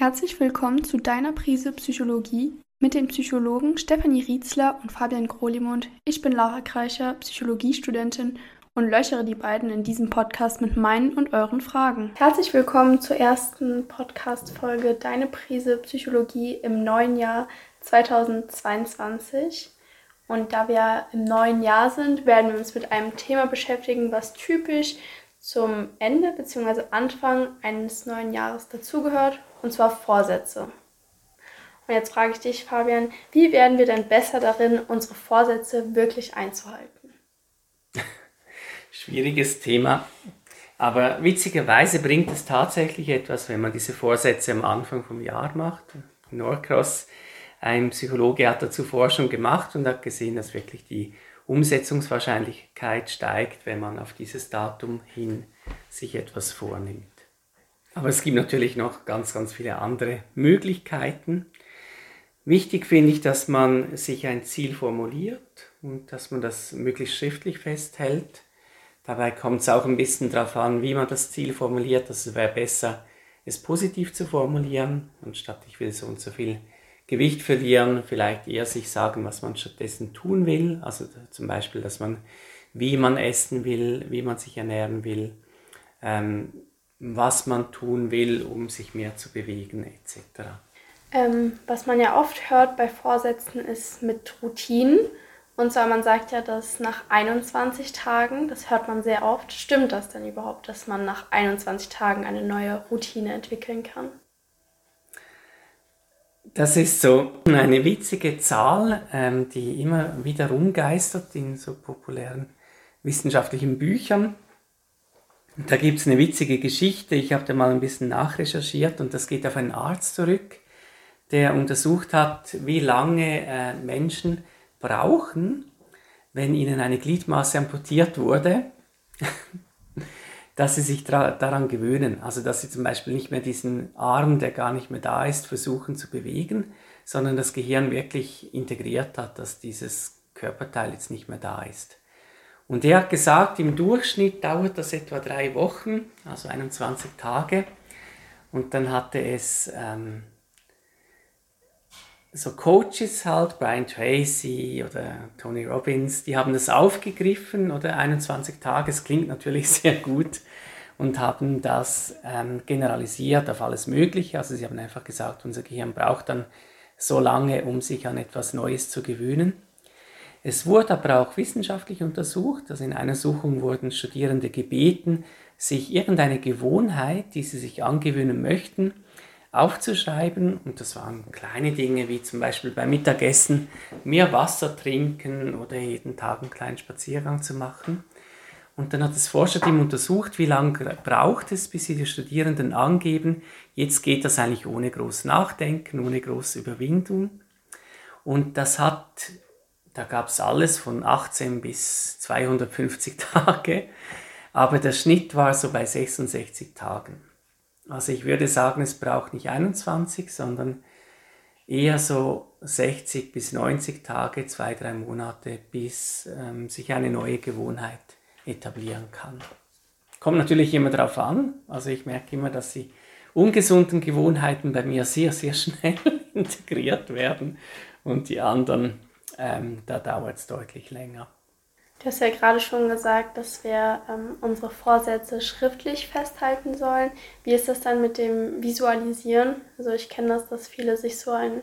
Herzlich willkommen zu deiner Prise Psychologie mit den Psychologen Stefanie Rietzler und Fabian Grolimund. Ich bin Lara Kreicher, Psychologiestudentin und löchere die beiden in diesem Podcast mit meinen und euren Fragen. Herzlich willkommen zur ersten Podcast-Folge Deine Prise Psychologie im neuen Jahr 2022. Und da wir im neuen Jahr sind, werden wir uns mit einem Thema beschäftigen, was typisch zum Ende bzw. Anfang eines neuen Jahres dazugehört, und zwar Vorsätze. Und jetzt frage ich dich, Fabian, wie werden wir denn besser darin, unsere Vorsätze wirklich einzuhalten? Schwieriges Thema. Aber witzigerweise bringt es tatsächlich etwas, wenn man diese Vorsätze am Anfang vom Jahr macht. Norcross ein Psychologe hat dazu Forschung gemacht und hat gesehen, dass wirklich die Umsetzungswahrscheinlichkeit steigt, wenn man auf dieses Datum hin sich etwas vornimmt. Aber es gibt natürlich noch ganz, ganz viele andere Möglichkeiten. Wichtig finde ich, dass man sich ein Ziel formuliert und dass man das möglichst schriftlich festhält. Dabei kommt es auch ein bisschen darauf an, wie man das Ziel formuliert. Also es wäre besser, es positiv zu formulieren, anstatt ich will so und so viel Gewicht verlieren, vielleicht eher sich sagen, was man stattdessen tun will. Also zum Beispiel, dass man, wie man essen will, wie man sich ernähren will, ähm, was man tun will, um sich mehr zu bewegen etc. Ähm, was man ja oft hört bei Vorsätzen ist mit Routinen. Und zwar, man sagt ja, dass nach 21 Tagen, das hört man sehr oft, stimmt das denn überhaupt, dass man nach 21 Tagen eine neue Routine entwickeln kann? Das ist so eine witzige Zahl, ähm, die immer wieder rumgeistert in so populären wissenschaftlichen Büchern. Da gibt es eine witzige Geschichte, ich habe da mal ein bisschen nachrecherchiert und das geht auf einen Arzt zurück, der untersucht hat, wie lange äh, Menschen brauchen, wenn ihnen eine Gliedmaße amputiert wurde. dass sie sich daran gewöhnen. Also dass sie zum Beispiel nicht mehr diesen Arm, der gar nicht mehr da ist, versuchen zu bewegen, sondern das Gehirn wirklich integriert hat, dass dieses Körperteil jetzt nicht mehr da ist. Und er hat gesagt, im Durchschnitt dauert das etwa drei Wochen, also 21 Tage. Und dann hatte es ähm, so Coaches halt, Brian Tracy oder Tony Robbins, die haben das aufgegriffen oder 21 Tage, es klingt natürlich sehr gut und haben das ähm, generalisiert auf alles Mögliche. Also sie haben einfach gesagt, unser Gehirn braucht dann so lange, um sich an etwas Neues zu gewöhnen. Es wurde aber auch wissenschaftlich untersucht, also in einer Suchung wurden Studierende gebeten, sich irgendeine Gewohnheit, die sie sich angewöhnen möchten, aufzuschreiben. Und das waren kleine Dinge wie zum Beispiel beim Mittagessen mehr Wasser trinken oder jeden Tag einen kleinen Spaziergang zu machen. Und dann hat das Forscherteam untersucht, wie lange braucht es, bis sie die Studierenden angeben, jetzt geht das eigentlich ohne groß Nachdenken, ohne große Überwindung. Und das hat, da gab es alles von 18 bis 250 Tage, aber der Schnitt war so bei 66 Tagen. Also ich würde sagen, es braucht nicht 21, sondern eher so 60 bis 90 Tage, zwei, drei Monate, bis ähm, sich eine neue Gewohnheit etablieren kann. Kommt natürlich immer darauf an. Also ich merke immer, dass die ungesunden Gewohnheiten bei mir sehr, sehr schnell integriert werden und die anderen, ähm, da dauert es deutlich länger. Du hast ja gerade schon gesagt, dass wir ähm, unsere Vorsätze schriftlich festhalten sollen. Wie ist das dann mit dem Visualisieren? Also ich kenne das, dass viele sich so ein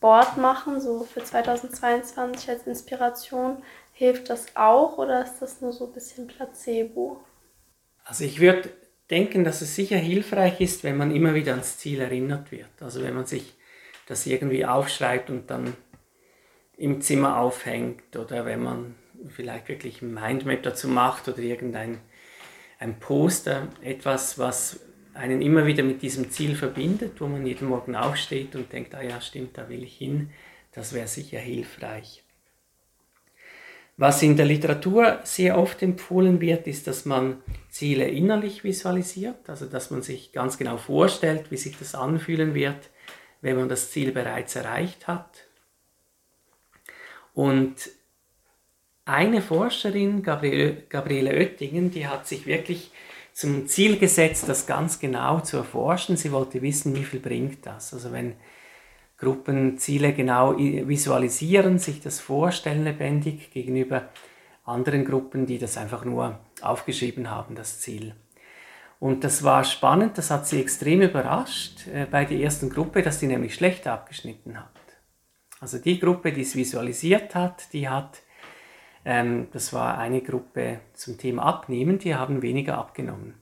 Board machen, so für 2022 als Inspiration. Hilft das auch oder ist das nur so ein bisschen Placebo? Also ich würde denken, dass es sicher hilfreich ist, wenn man immer wieder ans Ziel erinnert wird. Also wenn man sich das irgendwie aufschreibt und dann im Zimmer aufhängt oder wenn man vielleicht wirklich ein Mindmap dazu macht oder irgendein ein Poster, etwas, was einen immer wieder mit diesem Ziel verbindet, wo man jeden Morgen aufsteht und denkt, ah ja, stimmt, da will ich hin, das wäre sicher hilfreich. Was in der Literatur sehr oft empfohlen wird, ist, dass man Ziele innerlich visualisiert, also dass man sich ganz genau vorstellt, wie sich das anfühlen wird, wenn man das Ziel bereits erreicht hat. Und eine Forscherin, Gabriele, Oettingen, die hat sich wirklich zum Ziel gesetzt, das ganz genau zu erforschen. Sie wollte wissen, wie viel bringt das. Also wenn Gruppen Ziele genau visualisieren, sich das vorstellen lebendig gegenüber anderen Gruppen, die das einfach nur aufgeschrieben haben, das Ziel. Und das war spannend, das hat sie extrem überrascht äh, bei der ersten Gruppe, dass die nämlich schlecht abgeschnitten hat. Also die Gruppe, die es visualisiert hat, die hat, ähm, das war eine Gruppe zum Thema Abnehmen, die haben weniger abgenommen.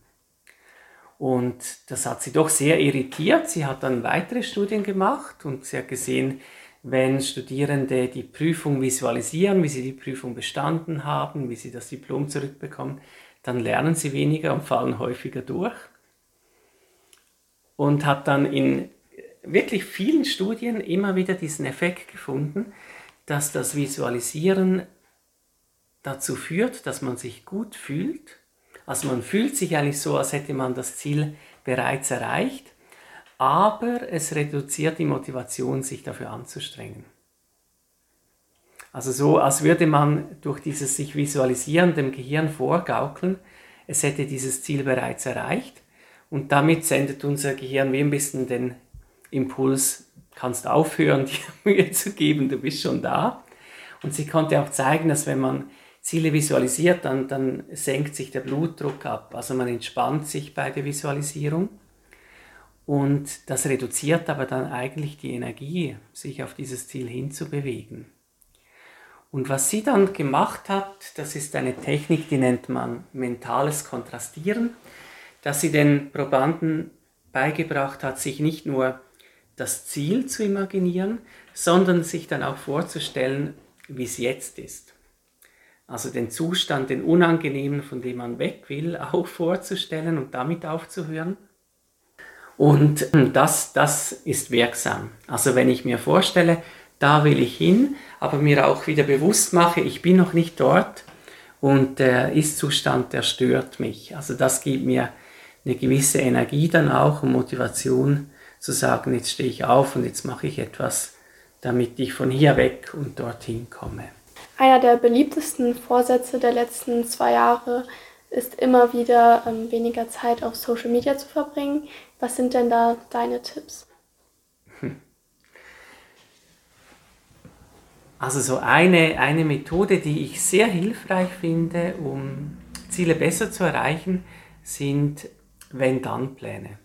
Und das hat sie doch sehr irritiert. Sie hat dann weitere Studien gemacht und sie hat gesehen, wenn Studierende die Prüfung visualisieren, wie sie die Prüfung bestanden haben, wie sie das Diplom zurückbekommen, dann lernen sie weniger und fallen häufiger durch. Und hat dann in wirklich vielen Studien immer wieder diesen Effekt gefunden, dass das Visualisieren dazu führt, dass man sich gut fühlt. Also man fühlt sich eigentlich so, als hätte man das Ziel bereits erreicht, aber es reduziert die Motivation, sich dafür anzustrengen. Also so, als würde man durch dieses sich visualisieren dem Gehirn vorgaukeln, es hätte dieses Ziel bereits erreicht und damit sendet unser Gehirn wie ein bisschen den Impuls, kannst aufhören, dir Mühe zu geben, du bist schon da. Und sie konnte auch zeigen, dass wenn man Ziele visualisiert, dann, dann senkt sich der Blutdruck ab. Also man entspannt sich bei der Visualisierung. Und das reduziert aber dann eigentlich die Energie, sich auf dieses Ziel hinzubewegen. Und was sie dann gemacht hat, das ist eine Technik, die nennt man mentales Kontrastieren, dass sie den Probanden beigebracht hat, sich nicht nur das Ziel zu imaginieren, sondern sich dann auch vorzustellen, wie es jetzt ist. Also den Zustand, den unangenehmen, von dem man weg will, auch vorzustellen und damit aufzuhören. Und das, das ist wirksam. Also wenn ich mir vorstelle, da will ich hin, aber mir auch wieder bewusst mache, ich bin noch nicht dort und der Ist-Zustand, der stört mich. Also das gibt mir eine gewisse Energie dann auch und Motivation zu sagen, jetzt stehe ich auf und jetzt mache ich etwas, damit ich von hier weg und dorthin komme. Einer der beliebtesten Vorsätze der letzten zwei Jahre ist immer wieder ähm, weniger Zeit auf Social Media zu verbringen. Was sind denn da deine Tipps? Also so eine, eine Methode, die ich sehr hilfreich finde, um Ziele besser zu erreichen, sind Wenn-Dann-Pläne.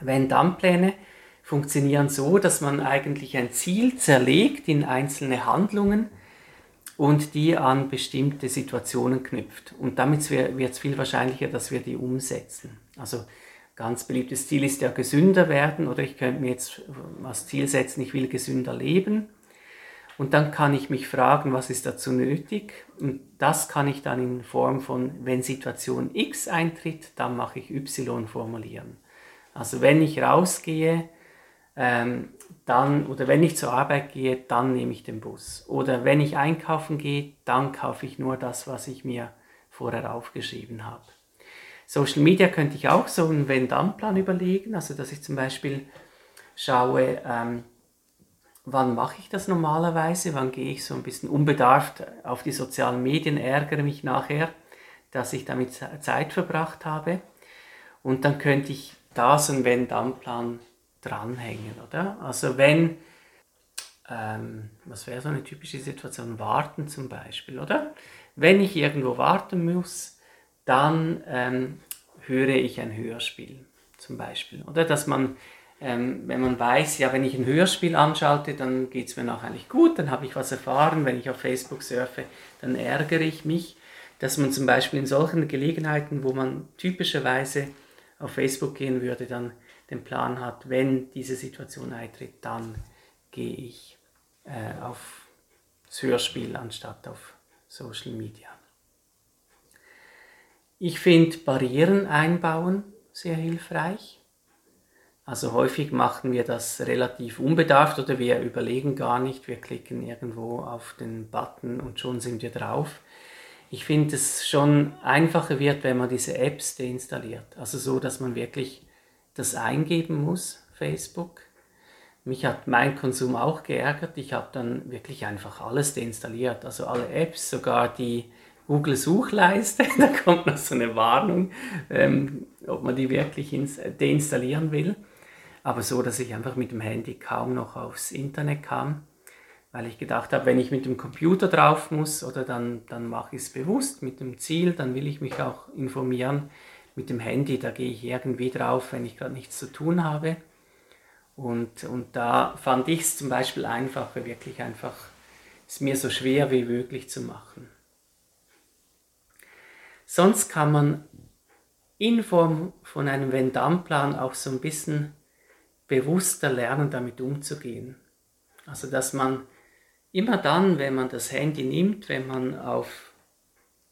Wenn-Dann-Pläne funktionieren so, dass man eigentlich ein Ziel zerlegt in einzelne Handlungen und die an bestimmte Situationen knüpft. Und damit wird es viel wahrscheinlicher, dass wir die umsetzen. Also ganz beliebtes Ziel ist ja gesünder werden oder ich könnte mir jetzt als Ziel setzen, ich will gesünder leben und dann kann ich mich fragen, was ist dazu nötig? Und das kann ich dann in Form von, wenn Situation X eintritt, dann mache ich Y formulieren. Also wenn ich rausgehe, ähm, dann, oder wenn ich zur Arbeit gehe, dann nehme ich den Bus. Oder wenn ich einkaufen gehe, dann kaufe ich nur das, was ich mir vorher aufgeschrieben habe. Social Media könnte ich auch so einen Wenn-Dann-Plan überlegen, also dass ich zum Beispiel schaue, ähm, wann mache ich das normalerweise? Wann gehe ich so ein bisschen unbedarft auf die sozialen Medien, ärgere mich nachher, dass ich damit Zeit verbracht habe. Und dann könnte ich da so einen Wenn-Dann-Plan dranhängen, oder? Also wenn, ähm, was wäre so eine typische Situation? Warten zum Beispiel, oder? Wenn ich irgendwo warten muss, dann ähm, höre ich ein Hörspiel zum Beispiel, oder? Dass man ähm, wenn man weiß, ja, wenn ich ein Hörspiel anschalte, dann geht es mir noch eigentlich gut, dann habe ich was erfahren. Wenn ich auf Facebook surfe, dann ärgere ich mich, dass man zum Beispiel in solchen Gelegenheiten, wo man typischerweise auf Facebook gehen würde, dann den Plan hat, wenn diese Situation eintritt, dann gehe ich äh, auf das Hörspiel anstatt auf Social Media. Ich finde Barrieren einbauen sehr hilfreich. Also häufig machen wir das relativ unbedarft oder wir überlegen gar nicht, wir klicken irgendwo auf den Button und schon sind wir drauf. Ich finde es schon einfacher wird, wenn man diese Apps deinstalliert. Also so, dass man wirklich das eingeben muss, Facebook. Mich hat mein Konsum auch geärgert. Ich habe dann wirklich einfach alles deinstalliert. Also alle Apps, sogar die Google-Suchleiste, da kommt noch so eine Warnung, ähm, ob man die wirklich ins, deinstallieren will. Aber so, dass ich einfach mit dem Handy kaum noch aufs Internet kam, weil ich gedacht habe, wenn ich mit dem Computer drauf muss, oder dann, dann mache ich es bewusst mit dem Ziel, dann will ich mich auch informieren. Mit dem Handy, da gehe ich irgendwie drauf, wenn ich gerade nichts zu tun habe. Und, und da fand ich es zum Beispiel einfacher, wirklich einfach, es mir so schwer wie möglich zu machen. Sonst kann man in Form von einem Wenn-Dann-Plan auch so ein bisschen bewusster lernen, damit umzugehen. Also dass man immer dann, wenn man das Handy nimmt, wenn man auf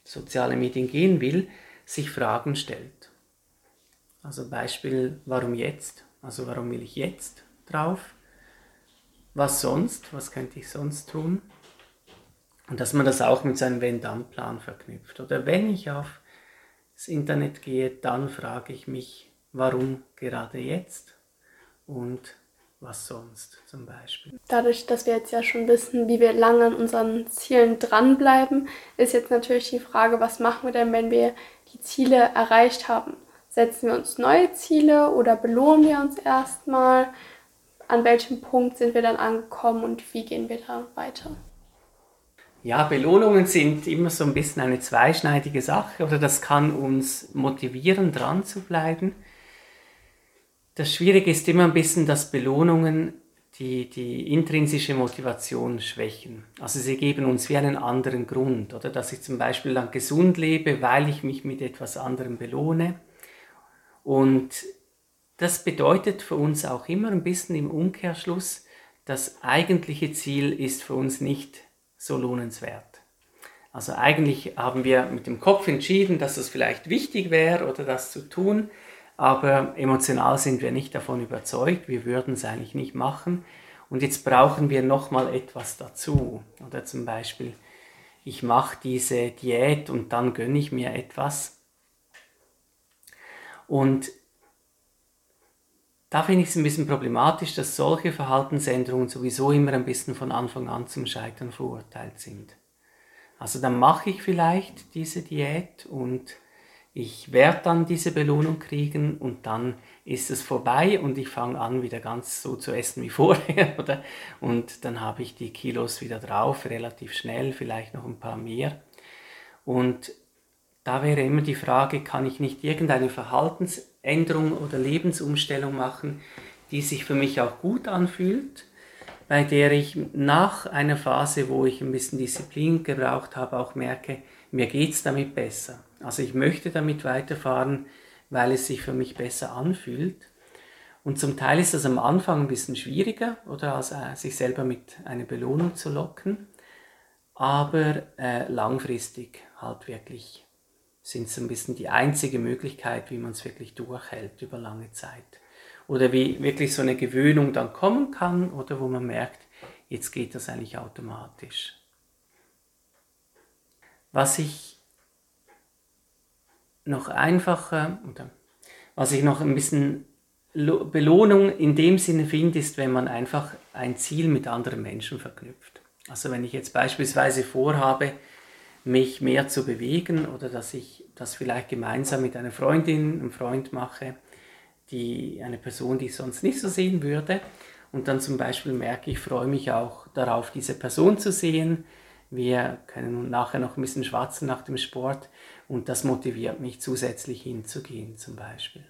soziale Medien gehen will, sich Fragen stellt. Also Beispiel, warum jetzt? Also warum will ich jetzt drauf? Was sonst? Was könnte ich sonst tun? Und dass man das auch mit seinem Wenn-Dann-Plan verknüpft. Oder wenn ich auf das Internet gehe, dann frage ich mich, warum gerade jetzt und was sonst zum Beispiel. Dadurch, dass wir jetzt ja schon wissen, wie wir lange an unseren Zielen dranbleiben, ist jetzt natürlich die Frage, was machen wir denn, wenn wir die Ziele erreicht haben? Setzen wir uns neue Ziele oder belohnen wir uns erstmal? An welchem Punkt sind wir dann angekommen und wie gehen wir da weiter? Ja, Belohnungen sind immer so ein bisschen eine zweischneidige Sache oder das kann uns motivieren, dran zu bleiben. Das Schwierige ist immer ein bisschen, dass Belohnungen die, die intrinsische Motivation schwächen. Also sie geben uns wie einen anderen Grund, oder dass ich zum Beispiel dann gesund lebe, weil ich mich mit etwas anderem belohne. Und das bedeutet für uns auch immer ein bisschen im Umkehrschluss, das eigentliche Ziel ist für uns nicht so lohnenswert. Also eigentlich haben wir mit dem Kopf entschieden, dass es vielleicht wichtig wäre oder das zu tun, aber emotional sind wir nicht davon überzeugt, wir würden es eigentlich nicht machen und jetzt brauchen wir nochmal etwas dazu. Oder zum Beispiel, ich mache diese Diät und dann gönne ich mir etwas. Und da finde ich es ein bisschen problematisch, dass solche Verhaltensänderungen sowieso immer ein bisschen von Anfang an zum Scheitern verurteilt sind. Also dann mache ich vielleicht diese Diät und ich werde dann diese Belohnung kriegen und dann ist es vorbei und ich fange an, wieder ganz so zu essen wie vorher, oder? Und dann habe ich die Kilos wieder drauf, relativ schnell, vielleicht noch ein paar mehr. Und da wäre immer die Frage, kann ich nicht irgendeine Verhaltensänderung oder Lebensumstellung machen, die sich für mich auch gut anfühlt, bei der ich nach einer Phase, wo ich ein bisschen Disziplin gebraucht habe, auch merke, mir geht es damit besser. Also ich möchte damit weiterfahren, weil es sich für mich besser anfühlt. Und zum Teil ist das am Anfang ein bisschen schwieriger, oder als äh, sich selber mit einer Belohnung zu locken, aber äh, langfristig halt wirklich sind so ein bisschen die einzige Möglichkeit, wie man es wirklich durchhält über lange Zeit. Oder wie wirklich so eine Gewöhnung dann kommen kann oder wo man merkt, jetzt geht das eigentlich automatisch. Was ich noch einfacher oder was ich noch ein bisschen Belohnung in dem Sinne finde, ist, wenn man einfach ein Ziel mit anderen Menschen verknüpft. Also wenn ich jetzt beispielsweise vorhabe, mich mehr zu bewegen oder dass ich das vielleicht gemeinsam mit einer Freundin, einem Freund mache, die eine Person, die ich sonst nicht so sehen würde. Und dann zum Beispiel merke ich, freue mich auch darauf, diese Person zu sehen. Wir können nachher noch ein bisschen schwatzen nach dem Sport und das motiviert mich zusätzlich hinzugehen zum Beispiel.